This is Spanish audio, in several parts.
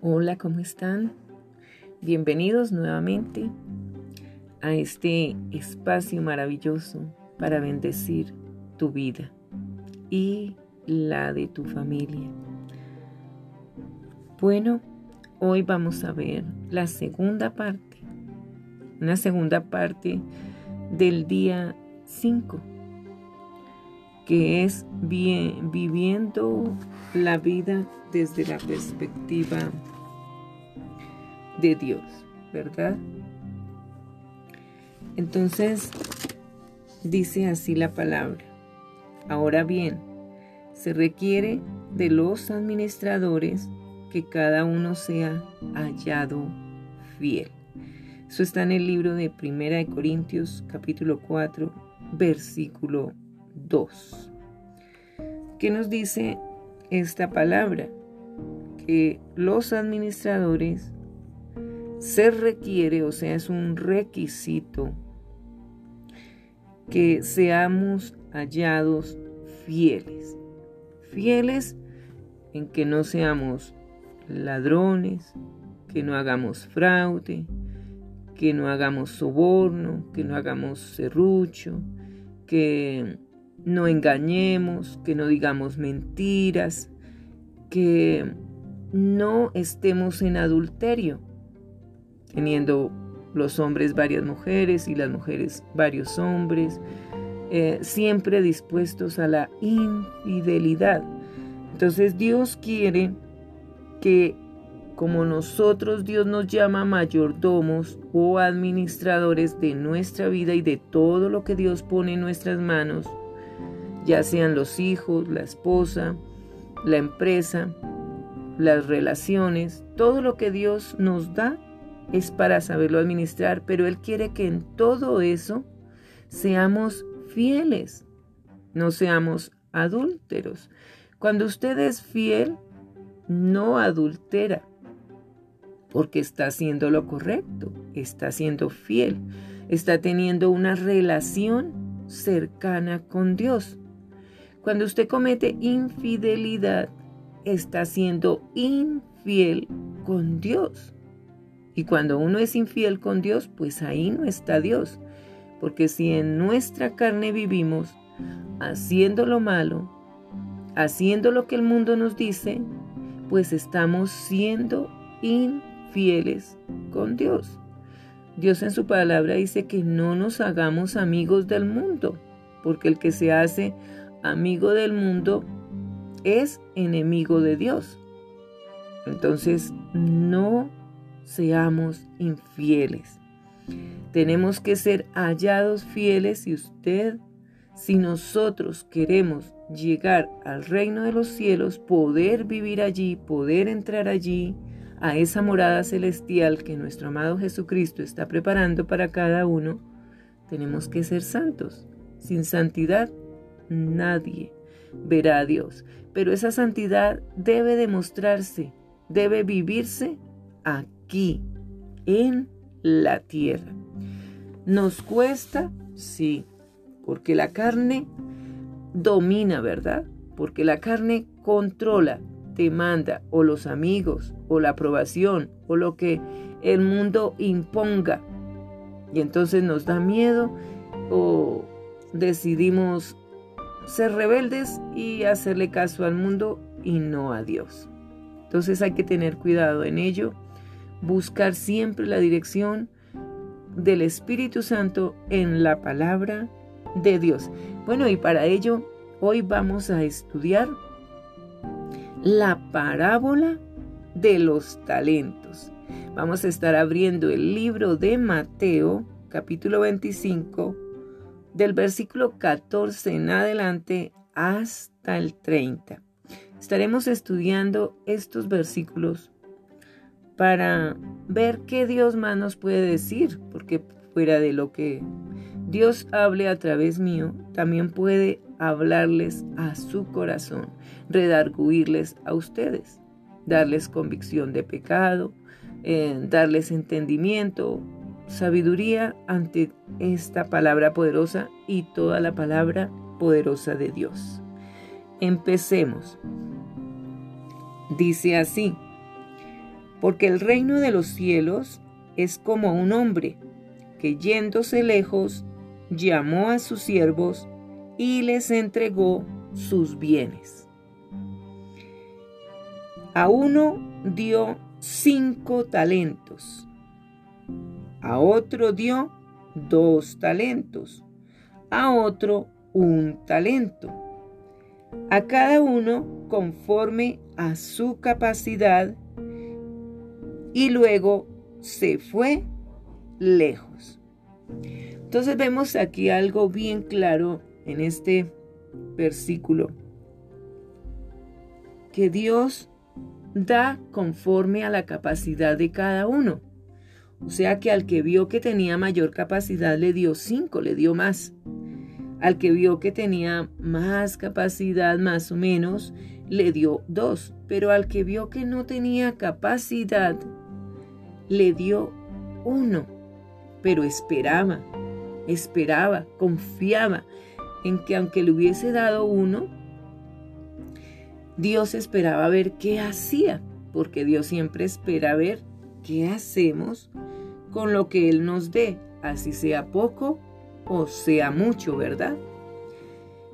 Hola, ¿cómo están? Bienvenidos nuevamente a este espacio maravilloso para bendecir tu vida y la de tu familia. Bueno, hoy vamos a ver la segunda parte, una segunda parte del día 5, que es bien, viviendo la vida desde la perspectiva de Dios, ¿verdad? Entonces, dice así la palabra. Ahora bien, se requiere de los administradores que cada uno sea hallado fiel. Eso está en el libro de Primera de Corintios, capítulo 4, versículo 2. ¿Qué nos dice esta palabra? Que los administradores se requiere, o sea, es un requisito que seamos hallados fieles. Fieles en que no seamos ladrones, que no hagamos fraude, que no hagamos soborno, que no hagamos serrucho, que no engañemos, que no digamos mentiras, que no estemos en adulterio, teniendo los hombres varias mujeres y las mujeres varios hombres, eh, siempre dispuestos a la infidelidad. Entonces Dios quiere que como nosotros Dios nos llama mayordomos o administradores de nuestra vida y de todo lo que Dios pone en nuestras manos, ya sean los hijos, la esposa, la empresa, las relaciones, todo lo que Dios nos da es para saberlo administrar, pero Él quiere que en todo eso seamos fieles, no seamos adúlteros. Cuando usted es fiel, no adultera, porque está haciendo lo correcto, está siendo fiel, está teniendo una relación cercana con Dios. Cuando usted comete infidelidad, está siendo infiel con Dios. Y cuando uno es infiel con Dios, pues ahí no está Dios. Porque si en nuestra carne vivimos haciendo lo malo, haciendo lo que el mundo nos dice, pues estamos siendo infieles con Dios. Dios en su palabra dice que no nos hagamos amigos del mundo, porque el que se hace amigo del mundo es enemigo de Dios. Entonces, no seamos infieles. Tenemos que ser hallados fieles si usted, si nosotros queremos llegar al reino de los cielos, poder vivir allí, poder entrar allí, a esa morada celestial que nuestro amado Jesucristo está preparando para cada uno, tenemos que ser santos. Sin santidad, nadie verá a Dios. Pero esa santidad debe demostrarse, debe vivirse aquí aquí, en la tierra. ¿Nos cuesta? Sí, porque la carne domina, ¿verdad? Porque la carne controla, te manda o los amigos o la aprobación o lo que el mundo imponga. Y entonces nos da miedo o decidimos ser rebeldes y hacerle caso al mundo y no a Dios. Entonces hay que tener cuidado en ello buscar siempre la dirección del Espíritu Santo en la palabra de Dios. Bueno, y para ello hoy vamos a estudiar la parábola de los talentos. Vamos a estar abriendo el libro de Mateo, capítulo 25, del versículo 14 en adelante hasta el 30. Estaremos estudiando estos versículos para ver qué Dios más nos puede decir, porque fuera de lo que Dios hable a través mío, también puede hablarles a su corazón, redarguirles a ustedes, darles convicción de pecado, eh, darles entendimiento, sabiduría ante esta palabra poderosa y toda la palabra poderosa de Dios. Empecemos. Dice así, Porque el reino de los cielos es como un hombre que yéndose lejos llamó a sus siervos y les entregó sus bienes. A uno dio cinco talentos, a otro dio dos talentos, a otro un talento, a cada uno conforme a su capacidad y luego se fue lejos. Entonces vemos aquí algo bien claro en este versículo, que Dios da conforme a la capacidad de cada uno. O sea que al que vio que tenía mayor capacidad le dio cinco, le dio más. Al que vio que tenía más capacidad, más o menos, le dio dos. Pero al que vio que no tenía capacidad, le dio uno. Pero esperaba, esperaba, confiaba en que aunque le hubiese dado uno, Dios esperaba ver qué hacía, porque Dios siempre espera ver qué hacemos con lo que Él nos dé, así sea poco o sea mucho, ¿verdad?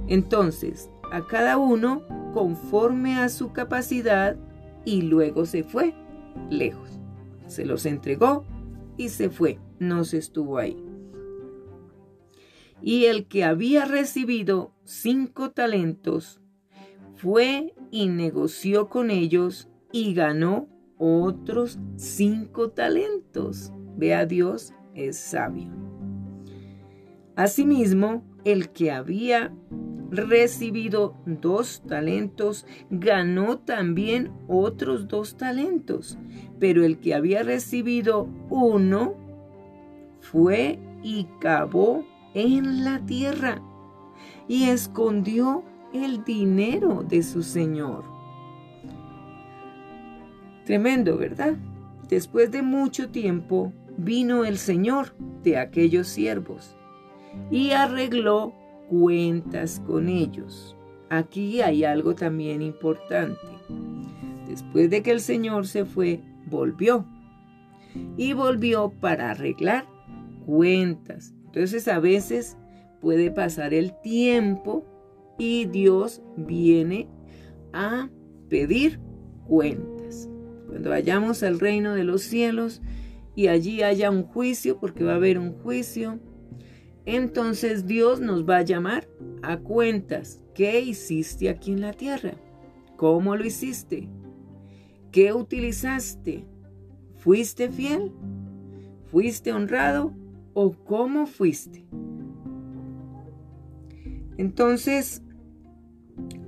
Entonces, a cada uno conforme a su capacidad y luego se fue lejos. Se los entregó y se fue, no se estuvo ahí. Y el que había recibido cinco talentos fue y negoció con ellos y ganó otros cinco talentos. Ve a Dios, es sabio. Asimismo, el que había recibido dos talentos, ganó también otros dos talentos. Pero el que había recibido uno, fue y cavó en la tierra y escondió el dinero de su señor. Tremendo, ¿verdad? Después de mucho tiempo vino el señor de aquellos siervos y arregló cuentas con ellos. Aquí hay algo también importante. Después de que el Señor se fue, volvió. Y volvió para arreglar cuentas. Entonces a veces puede pasar el tiempo y Dios viene a pedir cuentas. Cuando vayamos al reino de los cielos y allí haya un juicio, porque va a haber un juicio, entonces Dios nos va a llamar a cuentas. ¿Qué hiciste aquí en la tierra? ¿Cómo lo hiciste? ¿Qué utilizaste? ¿Fuiste fiel? ¿Fuiste honrado? ¿O cómo fuiste? Entonces,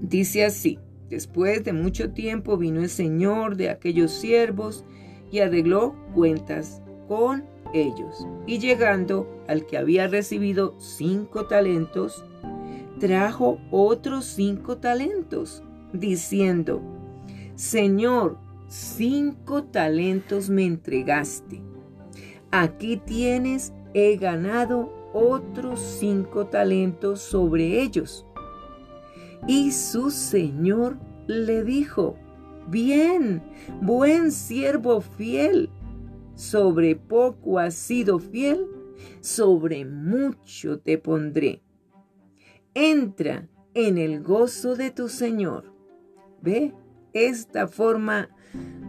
dice así, después de mucho tiempo vino el Señor de aquellos siervos y arregló cuentas con ellos. Y llegando al que había recibido cinco talentos, trajo otros cinco talentos, diciendo, Señor, cinco talentos me entregaste. Aquí tienes, he ganado otros cinco talentos sobre ellos. Y su señor le dijo, Bien, buen siervo fiel sobre poco has sido fiel, sobre mucho te pondré. Entra en el gozo de tu Señor. Ve, esta forma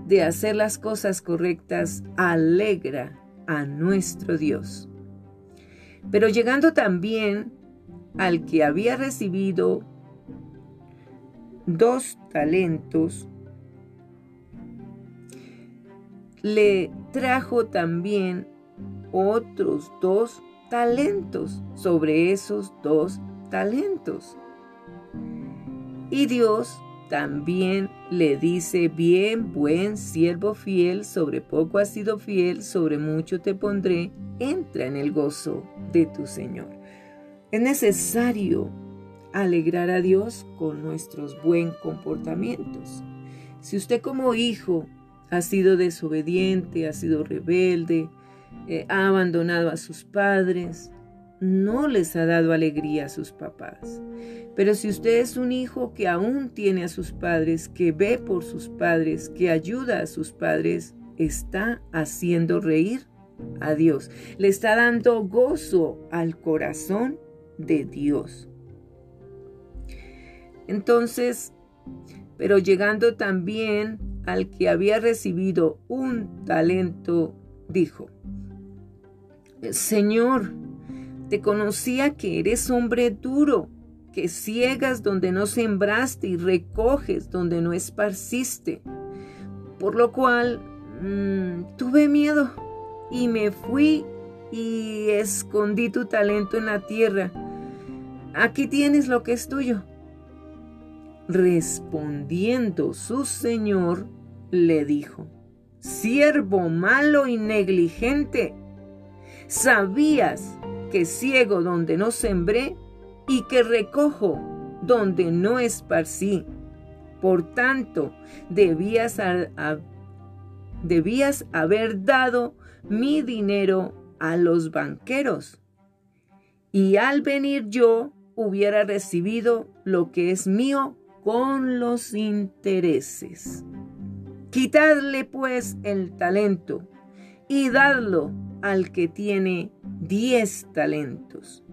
de hacer las cosas correctas alegra a nuestro Dios. Pero llegando también al que había recibido dos talentos, le trajo también otros dos talentos sobre esos dos talentos. Y Dios también le dice, bien, buen siervo fiel, sobre poco has sido fiel, sobre mucho te pondré, entra en el gozo de tu Señor. Es necesario alegrar a Dios con nuestros buen comportamientos. Si usted como hijo ha sido desobediente, ha sido rebelde, eh, ha abandonado a sus padres, no les ha dado alegría a sus papás. Pero si usted es un hijo que aún tiene a sus padres, que ve por sus padres, que ayuda a sus padres, está haciendo reír a Dios. Le está dando gozo al corazón de Dios. Entonces, pero llegando también al que había recibido un talento, dijo, Señor, te conocía que eres hombre duro, que ciegas donde no sembraste y recoges donde no esparciste. Por lo cual mm, tuve miedo y me fui y escondí tu talento en la tierra. Aquí tienes lo que es tuyo. Respondiendo su señor, le dijo, siervo malo y negligente, ¿sabías que ciego donde no sembré y que recojo donde no esparcí? Por tanto, debías, debías haber dado mi dinero a los banqueros, y al venir yo hubiera recibido lo que es mío con los intereses. Quitadle pues el talento y dadlo al que tiene diez talentos.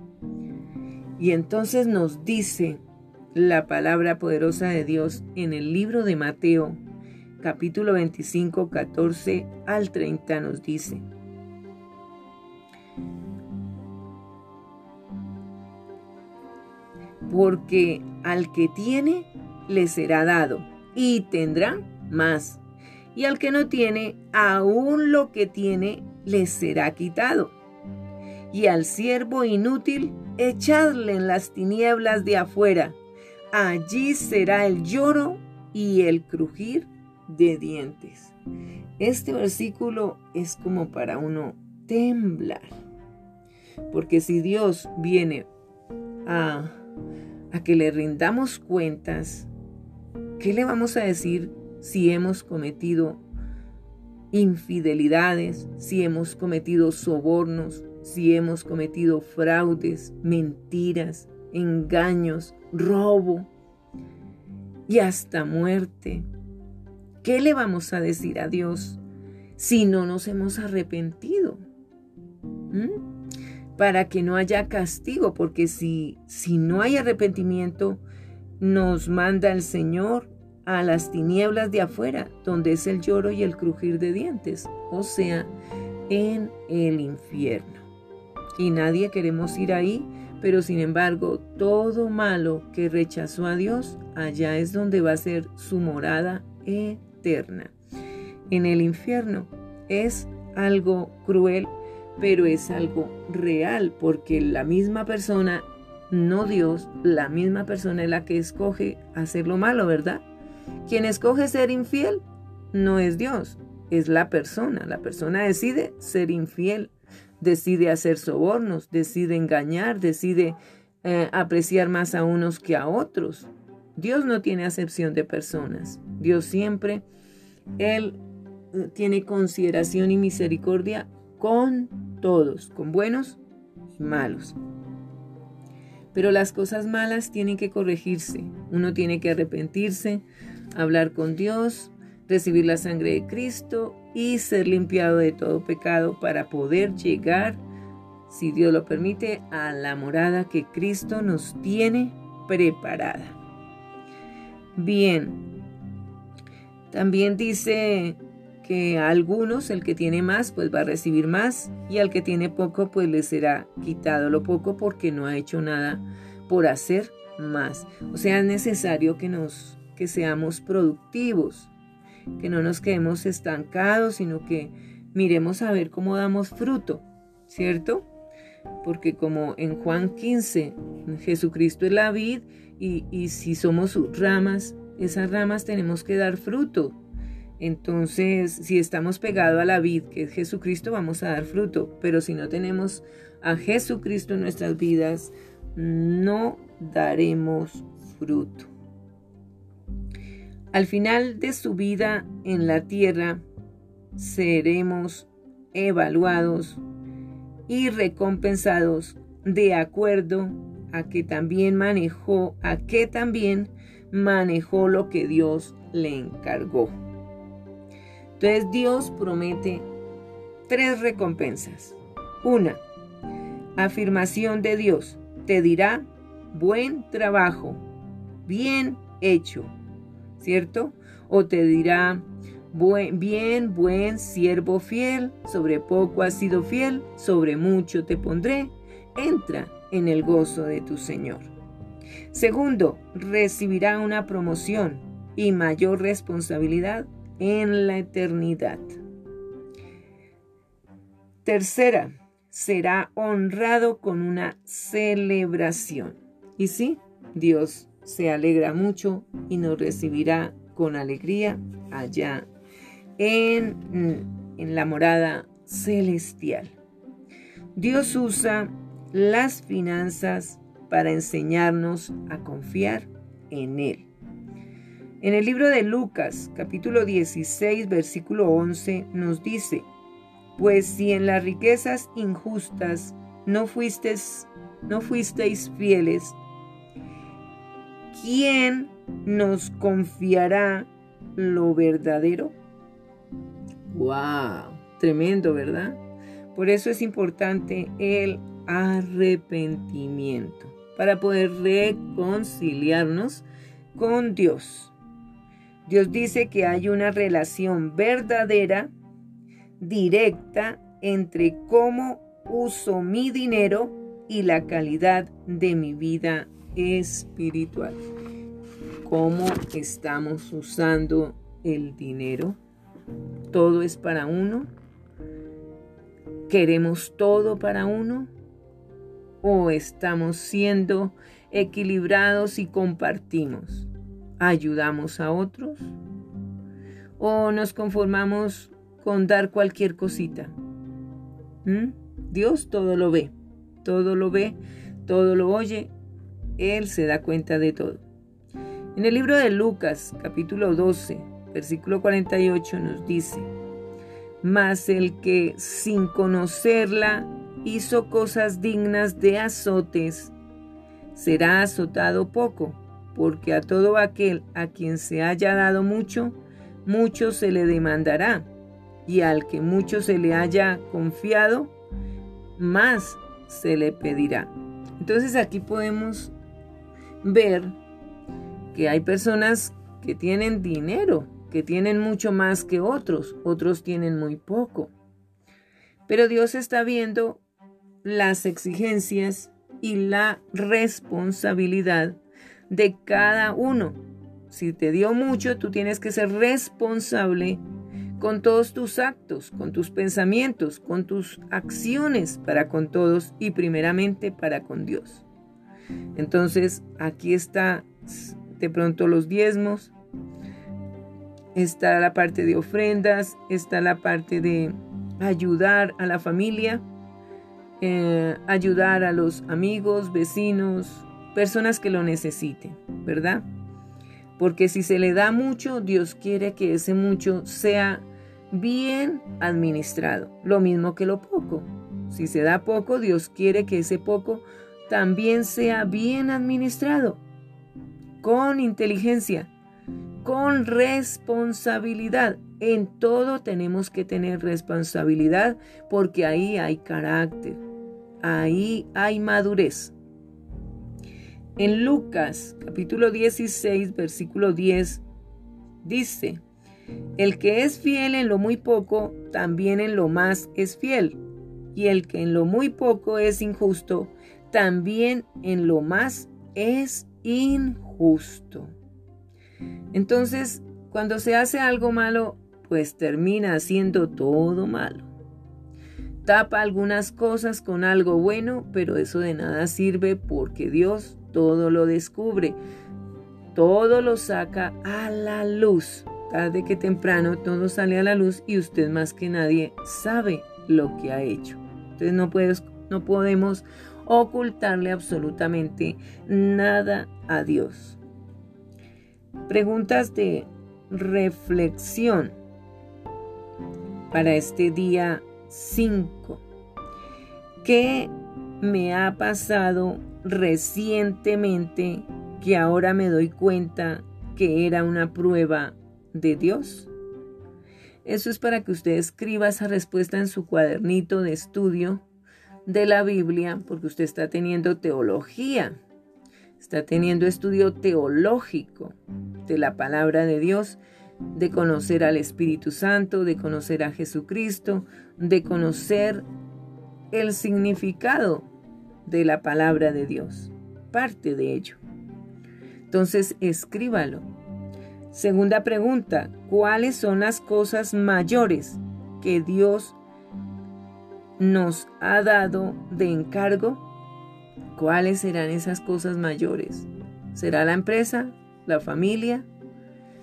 Y entonces nos dice la palabra poderosa de Dios en el libro de Mateo, capítulo 25, 14 al 30 nos dice. Porque al que tiene, le será dado, y tendrá más. Y al que no tiene, aún lo que tiene le será quitado. Y al siervo inútil, echadle en las tinieblas de afuera. Allí será el lloro y el crujir de dientes. Este versículo es como para uno temblar. Porque si Dios viene a, a que le rindamos cuentas, ¿Qué le vamos a decir si hemos cometido infidelidades, si hemos cometido sobornos, si hemos cometido fraudes, mentiras, engaños, robo y hasta muerte? ¿Qué le vamos a decir a Dios si no nos hemos arrepentido? ¿Mm? Para que no haya castigo, porque si, si no hay arrepentimiento, nos manda el Señor a las tinieblas de afuera, donde es el lloro y el crujir de dientes, o sea, en el infierno. Y nadie queremos ir ahí, pero sin embargo, todo malo que rechazó a Dios, allá es donde va a ser su morada eterna. En el infierno es algo cruel, pero es algo real, porque la misma persona, no Dios, la misma persona es la que escoge hacer lo malo, ¿verdad? Quien escoge ser infiel no es Dios, es la persona. La persona decide ser infiel, decide hacer sobornos, decide engañar, decide eh, apreciar más a unos que a otros. Dios no tiene acepción de personas. Dios siempre, Él eh, tiene consideración y misericordia con todos, con buenos y malos. Pero las cosas malas tienen que corregirse. Uno tiene que arrepentirse, hablar con Dios, recibir la sangre de Cristo y ser limpiado de todo pecado para poder llegar, si Dios lo permite, a la morada que Cristo nos tiene preparada. Bien, también dice que a algunos el que tiene más pues va a recibir más y al que tiene poco pues le será quitado lo poco porque no ha hecho nada por hacer más. O sea, es necesario que nos que seamos productivos, que no nos quedemos estancados, sino que miremos a ver cómo damos fruto, ¿cierto? Porque como en Juan 15, Jesucristo es la vid y, y si somos sus ramas, esas ramas tenemos que dar fruto. Entonces, si estamos pegados a la vid, que es Jesucristo, vamos a dar fruto. Pero si no tenemos a Jesucristo en nuestras vidas, no daremos fruto. Al final de su vida en la tierra, seremos evaluados y recompensados de acuerdo a que también manejó, a que también manejó lo que Dios le encargó. Entonces Dios promete tres recompensas. Una, afirmación de Dios. Te dirá, buen trabajo, bien hecho, ¿cierto? O te dirá, bien, buen siervo fiel, sobre poco has sido fiel, sobre mucho te pondré, entra en el gozo de tu Señor. Segundo, recibirá una promoción y mayor responsabilidad en la eternidad. Tercera, será honrado con una celebración. Y sí, Dios se alegra mucho y nos recibirá con alegría allá en, en la morada celestial. Dios usa las finanzas para enseñarnos a confiar en Él. En el libro de Lucas, capítulo 16, versículo 11, nos dice, pues si en las riquezas injustas no fuisteis, no fuisteis fieles, ¿quién nos confiará lo verdadero? ¡Wow! Tremendo, ¿verdad? Por eso es importante el arrepentimiento, para poder reconciliarnos con Dios. Dios dice que hay una relación verdadera directa entre cómo uso mi dinero y la calidad de mi vida espiritual. ¿Cómo estamos usando el dinero? ¿Todo es para uno? ¿Queremos todo para uno? ¿O estamos siendo equilibrados y compartimos? ¿Ayudamos a otros? ¿O nos conformamos con dar cualquier cosita. ¿Mm? Dios todo lo ve, todo lo ve, todo lo oye, Él se da cuenta de todo. En el libro de Lucas, capítulo 12, versículo 48 nos dice, mas el que sin conocerla hizo cosas dignas de azotes, será azotado poco, porque a todo aquel a quien se haya dado mucho, mucho se le demandará y al que mucho se le haya confiado, más se le pedirá. Entonces aquí podemos ver que hay personas que tienen dinero, que tienen mucho más que otros, otros tienen muy poco. Pero Dios está viendo las exigencias y la responsabilidad de cada uno. Si te dio mucho, tú tienes que ser responsable con todos tus actos, con tus pensamientos, con tus acciones para con todos y primeramente para con Dios. Entonces, aquí está de pronto los diezmos, está la parte de ofrendas, está la parte de ayudar a la familia, eh, ayudar a los amigos, vecinos, personas que lo necesiten, ¿verdad? Porque si se le da mucho, Dios quiere que ese mucho sea bien administrado, lo mismo que lo poco. Si se da poco, Dios quiere que ese poco también sea bien administrado, con inteligencia, con responsabilidad. En todo tenemos que tener responsabilidad porque ahí hay carácter, ahí hay madurez. En Lucas capítulo 16, versículo 10, dice, el que es fiel en lo muy poco, también en lo más es fiel. Y el que en lo muy poco es injusto, también en lo más es injusto. Entonces, cuando se hace algo malo, pues termina haciendo todo malo. Tapa algunas cosas con algo bueno, pero eso de nada sirve porque Dios todo lo descubre, todo lo saca a la luz tarde que temprano todo sale a la luz y usted más que nadie sabe lo que ha hecho. Entonces no, no podemos ocultarle absolutamente nada a Dios. Preguntas de reflexión para este día 5. ¿Qué me ha pasado recientemente que ahora me doy cuenta que era una prueba de Dios? Eso es para que usted escriba esa respuesta en su cuadernito de estudio de la Biblia, porque usted está teniendo teología, está teniendo estudio teológico de la palabra de Dios, de conocer al Espíritu Santo, de conocer a Jesucristo, de conocer el significado de la palabra de Dios, parte de ello. Entonces, escríbalo. Segunda pregunta, ¿cuáles son las cosas mayores que Dios nos ha dado de encargo? ¿Cuáles serán esas cosas mayores? ¿Será la empresa? ¿La familia?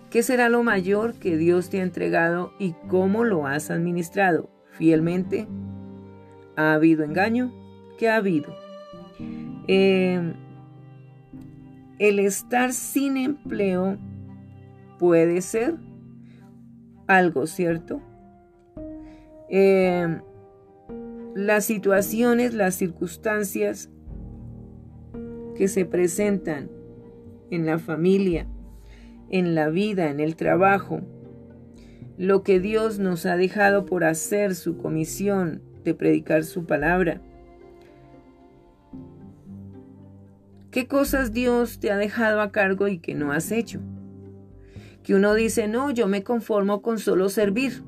¿Qué será lo mayor que Dios te ha entregado y cómo lo has administrado? ¿Fielmente? ¿Ha habido engaño? ¿Qué ha habido? Eh, el estar sin empleo puede ser algo, ¿cierto? Eh, las situaciones, las circunstancias que se presentan en la familia, en la vida, en el trabajo, lo que Dios nos ha dejado por hacer, su comisión de predicar su palabra. ¿Qué cosas Dios te ha dejado a cargo y que no has hecho? Que uno dice, no, yo me conformo con solo servir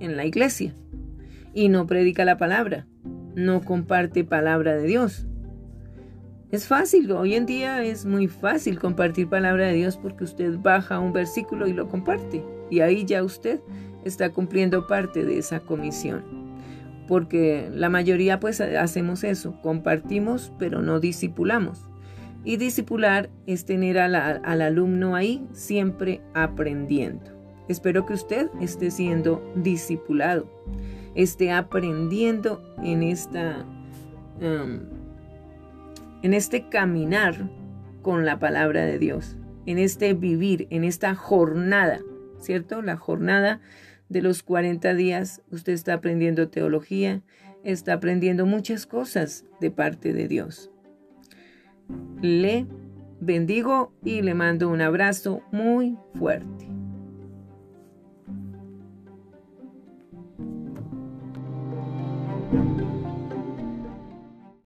en la iglesia y no predica la palabra, no comparte palabra de Dios. Es fácil, hoy en día es muy fácil compartir palabra de Dios porque usted baja un versículo y lo comparte y ahí ya usted está cumpliendo parte de esa comisión. Porque la mayoría pues hacemos eso, compartimos pero no discipulamos. Y discipular es tener al alumno ahí siempre aprendiendo. Espero que usted esté siendo discipulado, esté aprendiendo en esta... Um, en este caminar con la palabra de Dios, en este vivir, en esta jornada, ¿cierto? La jornada de los 40 días, usted está aprendiendo teología, está aprendiendo muchas cosas de parte de Dios. Le bendigo y le mando un abrazo muy fuerte.